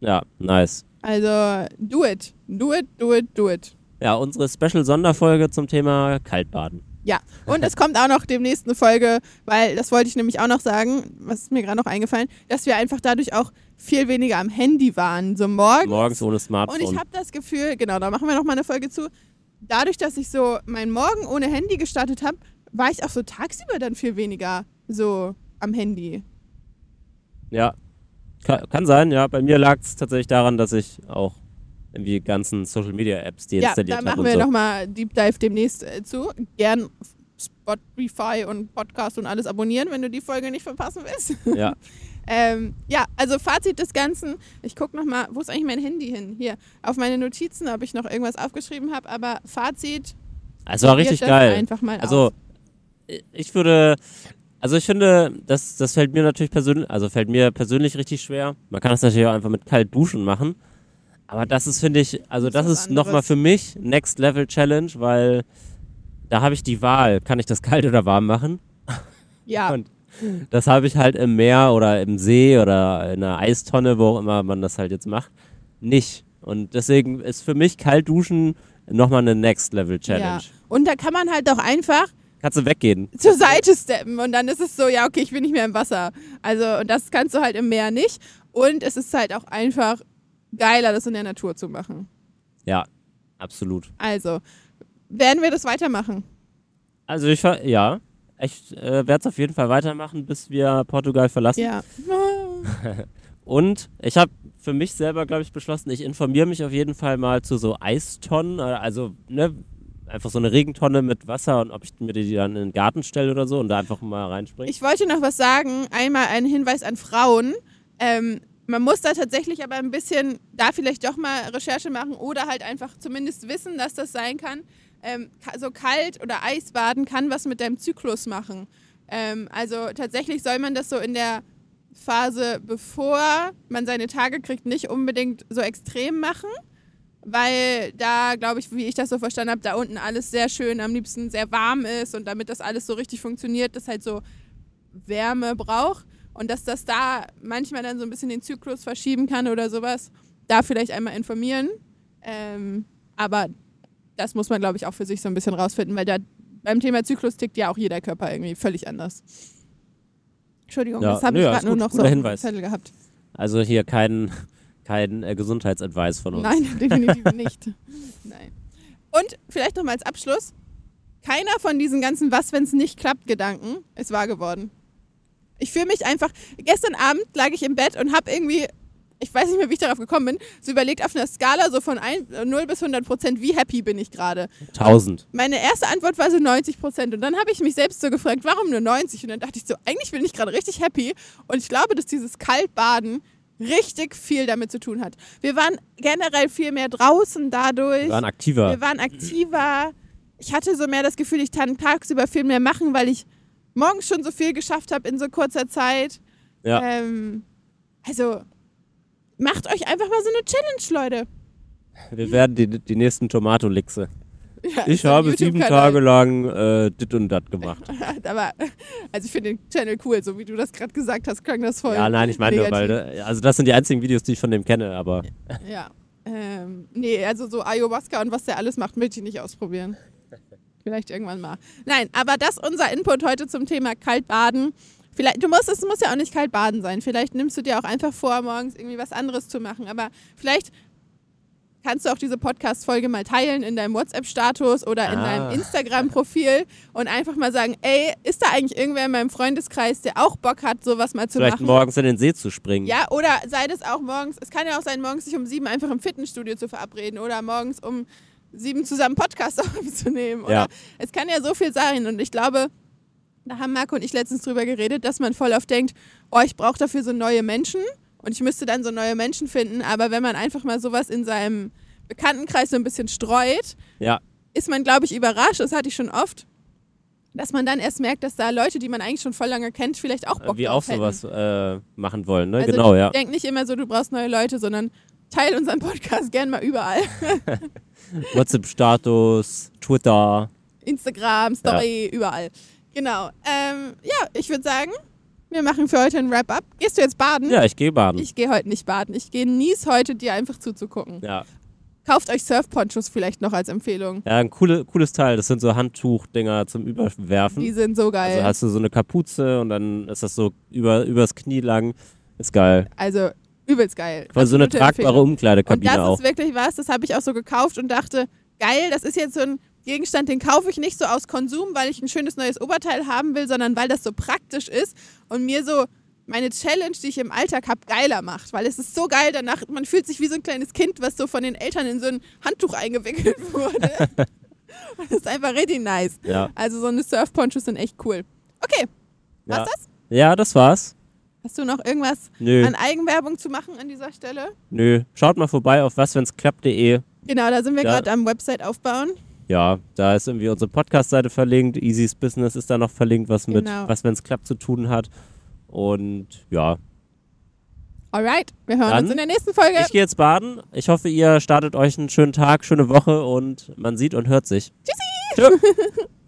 S3: Ja, nice.
S2: Also do it, do it, do it, do it.
S3: Ja, unsere Special-Sonderfolge zum Thema Kaltbaden.
S2: Ja, und es kommt auch noch demnächst eine Folge, weil das wollte ich nämlich auch noch sagen, was ist mir gerade noch eingefallen, dass wir einfach dadurch auch viel weniger am Handy waren, so morgens.
S3: Morgens ohne
S2: Und
S3: Smartphone.
S2: ich habe das Gefühl, genau, da machen wir noch mal eine Folge zu. Dadurch, dass ich so meinen Morgen ohne Handy gestartet habe, war ich auch so tagsüber dann viel weniger so am Handy.
S3: Ja, kann, kann sein, ja. Bei mir lag es tatsächlich daran, dass ich auch irgendwie ganzen Social-Media-Apps
S2: Ja,
S3: deinstalliert
S2: da
S3: habe
S2: machen
S3: und
S2: wir
S3: so.
S2: nochmal Deep Dive demnächst äh, zu. Gern Spotify und Podcast und alles abonnieren, wenn du die Folge nicht verpassen willst. (laughs)
S3: Ja, (laughs)
S2: Ähm, ja, also Fazit des Ganzen. Ich gucke nochmal, wo ist eigentlich mein Handy hin? Hier, auf meine Notizen, ob ich noch irgendwas aufgeschrieben habe, aber Fazit.
S3: es war richtig geil.
S2: Einfach mal
S3: Also,
S2: aus.
S3: ich würde, also ich finde, das, das fällt mir natürlich persönlich, also fällt mir persönlich richtig schwer. Man kann das natürlich auch einfach mit kalt duschen machen. Aber das ist, finde ich, also das
S2: was
S3: ist nochmal für mich Next Level Challenge, weil da habe ich die Wahl, kann ich das (laughs) kalt oder warm machen?
S2: Ja,
S3: und- Das habe ich halt im Meer oder im See oder in einer Eistonne, wo auch immer man das halt jetzt macht, nicht. Und deswegen ist für mich kalt duschen nochmal eine Next Level Challenge.
S2: ja. Und da kann man halt auch einfach
S3: Kannst du weggehen.
S2: zur Seite steppen und dann ist es so, ja, okay, ich bin nicht mehr im Wasser. Also, und das kannst du halt im Meer nicht. Und es ist halt auch einfach geiler, das in der Natur zu machen.
S3: Ja, absolut.
S2: Also, werden wir das weitermachen?
S3: Also ich ja, ich äh, werde es auf jeden Fall weitermachen, bis wir Portugal verlassen.
S2: Ja. (laughs)
S3: Und ich habe für mich selber, glaube ich, beschlossen, ich informiere mich auf jeden Fall mal zu so Eistonnen, äh, also ne, einfach so eine Regentonne mit Wasser und ob ich mir die dann in den Garten stelle oder so und da einfach mal reinspringe.
S2: Ich wollte noch was sagen. Einmal ein Hinweis an Frauen. Ähm, man muss da tatsächlich aber ein bisschen, da vielleicht doch mal Recherche machen oder halt einfach zumindest wissen, dass das sein kann. Ähm, so kalt oder Eisbaden kann was mit deinem Zyklus machen. Ähm, also tatsächlich soll man das so in der Phase, bevor man seine Tage kriegt, nicht unbedingt so extrem machen. Weil da, glaube ich, wie ich das so verstanden habe, da unten alles sehr schön, am liebsten sehr warm ist und damit das alles so richtig funktioniert, das halt so Wärme braucht und dass das da manchmal dann so ein bisschen den Zyklus verschieben kann oder sowas. Da vielleicht einmal informieren. Ähm, aber das muss man, glaube ich, auch für sich so ein bisschen rausfinden, weil da beim Thema Zyklus tickt ja auch jeder Körper irgendwie völlig anders. Entschuldigung,
S3: Ja,
S2: das habe ich gerade nur noch so
S3: Hinweis.
S2: Zettel gehabt.
S3: Also hier kein, kein äh, Gesundheitsadvice von uns.
S2: Nein, (laughs) definitiv nicht. Nein. Und vielleicht noch mal als Abschluss: Keiner von diesen ganzen Was, wenn es nicht klappt Gedanken ist wahr geworden. Ich fühle mich einfach. Gestern Abend lag ich im Bett und habe irgendwie, ich weiß nicht mehr, wie ich darauf gekommen bin, so überlegt auf einer Skala so von 1, 0 bis 100 Prozent, wie happy bin ich gerade.
S3: 1000.
S2: Meine erste Antwort war so 90 Prozent. Und dann habe ich mich selbst so gefragt, warum nur 90? Und dann dachte ich so, eigentlich bin ich gerade richtig happy. Und ich glaube, dass dieses Kaltbaden richtig viel damit zu tun hat. Wir waren generell viel mehr draußen dadurch.
S3: Wir waren aktiver.
S2: Wir waren aktiver. Ich hatte so mehr das Gefühl, ich kann tagsüber viel mehr machen, weil ich morgens schon so viel geschafft habe in so kurzer Zeit.
S3: Ja.
S2: Ähm, also macht euch einfach mal so eine Challenge, Leute.
S3: Wir werden die, die nächsten Tomatolixe. (laughs)
S2: Ja,
S3: Ich habe sieben. Tage lang äh, dit und dat gemacht. (laughs)
S2: Aber, also ich finde den Channel cool, so wie du das gerade gesagt hast, klang das voll.
S3: Ja, nein, ich meine nur, weil, äh, also das sind die einzigen Videos, die ich von dem kenne, aber
S2: Ja. Ähm, nee, also so Ayahuasca und was der alles macht, möchte ich nicht ausprobieren. Vielleicht irgendwann mal. Nein, aber das ist unser Input heute zum Thema Kaltbaden. Vielleicht, du musst, es muss ja auch nicht kalt baden sein. Vielleicht nimmst du dir auch einfach vor, morgens irgendwie was anderes zu machen. Aber vielleicht kannst du auch diese Podcast-Folge mal teilen in deinem WhatsApp-Status oder in
S3: Ah.
S2: deinem Instagram-Profil und einfach mal sagen, ey, ist da eigentlich irgendwer in meinem Freundeskreis, der auch Bock hat, sowas mal zu
S3: vielleicht
S2: machen?
S3: morgens in den See zu springen.
S2: Ja, oder sei das auch morgens, es kann ja auch sein, morgens sich um sieben einfach im Fitnessstudio zu verabreden oder morgens um sieben zusammen Podcast (laughs) aufzunehmen. Oder
S3: Ja.
S2: es kann ja so viel sein. Und ich glaube, da haben Marco und ich letztens drüber geredet, dass man voll oft denkt, oh, ich brauche dafür so neue Menschen und ich müsste dann so neue Menschen finden. Aber wenn man einfach mal sowas in seinem Bekanntenkreis so ein bisschen streut,
S3: Ja,
S2: ist man, glaube ich, überrascht, das hatte ich schon oft, dass man dann erst merkt, dass da Leute, die man eigentlich schon voll lange kennt, vielleicht auch Bock
S3: wie auch
S2: hätten.
S3: sowas äh, machen wollen, ne?
S2: Also
S3: genau, ja.
S2: Denk nicht immer so, du brauchst neue Leute, sondern teil unseren Podcast gern mal überall. (laughs)
S3: WhatsApp-Status, Twitter.
S2: Instagram, Story, überall. Genau. Ähm, ja, ich würde sagen, wir machen für heute ein Wrap-up. Gehst du jetzt baden?
S3: Ja, ich gehe baden.
S2: Ich gehe heute nicht baden. Ich genieße heute, dir einfach zuzugucken.
S3: ja.
S2: Kauft euch Surfponchos vielleicht noch als Empfehlung.
S3: ja, ein coole, cooles Teil. Das sind so Handtuchdinger zum Überwerfen.
S2: Die sind so geil.
S3: Also hast du so eine Kapuze und dann ist das so über, übers Knie lang. Ist geil.
S2: Also übelst geil.
S3: Quasi so eine tragbare
S2: Empfehlung. Und
S3: Umkleidekabine
S2: das
S3: auch.
S2: ist wirklich was, das habe ich auch so gekauft und dachte, geil, das ist jetzt so ein Gegenstand, den kaufe ich nicht so aus Konsum, weil ich ein schönes neues Oberteil haben will, sondern weil das so praktisch ist und mir so meine Challenge, die ich im Alltag habe, geiler macht. Weil es ist so geil, danach, man fühlt sich wie so ein kleines Kind, was so von den Eltern in so ein Handtuch eingewickelt (laughs) wurde. und das ist einfach richtig nice.
S3: Ja.
S2: Also so eine Surfponchos sind echt cool. Okay,
S3: Ja.
S2: war's das?
S3: ja, das war's.
S2: Hast du noch irgendwas
S3: Nö,
S2: an Eigenwerbung zu machen an dieser Stelle?
S3: nö. Schaut mal vorbei auf waswennsklappt.de.
S2: Genau, da sind wir gerade am Website aufbauen.
S3: Ja, da ist irgendwie unsere Podcast-Seite verlinkt. Easy's Business ist da noch verlinkt, was mit
S2: Genau.
S3: was, wenn es klappt, zu tun hat. Und ja,
S2: Alright, wir hören
S3: Dann-
S2: uns in der nächsten Folge.
S3: ich gehe jetzt baden. Ich hoffe, ihr startet euch einen schönen Tag, schöne Woche und man sieht und hört sich. Tschüssi! Tschö. (laughs)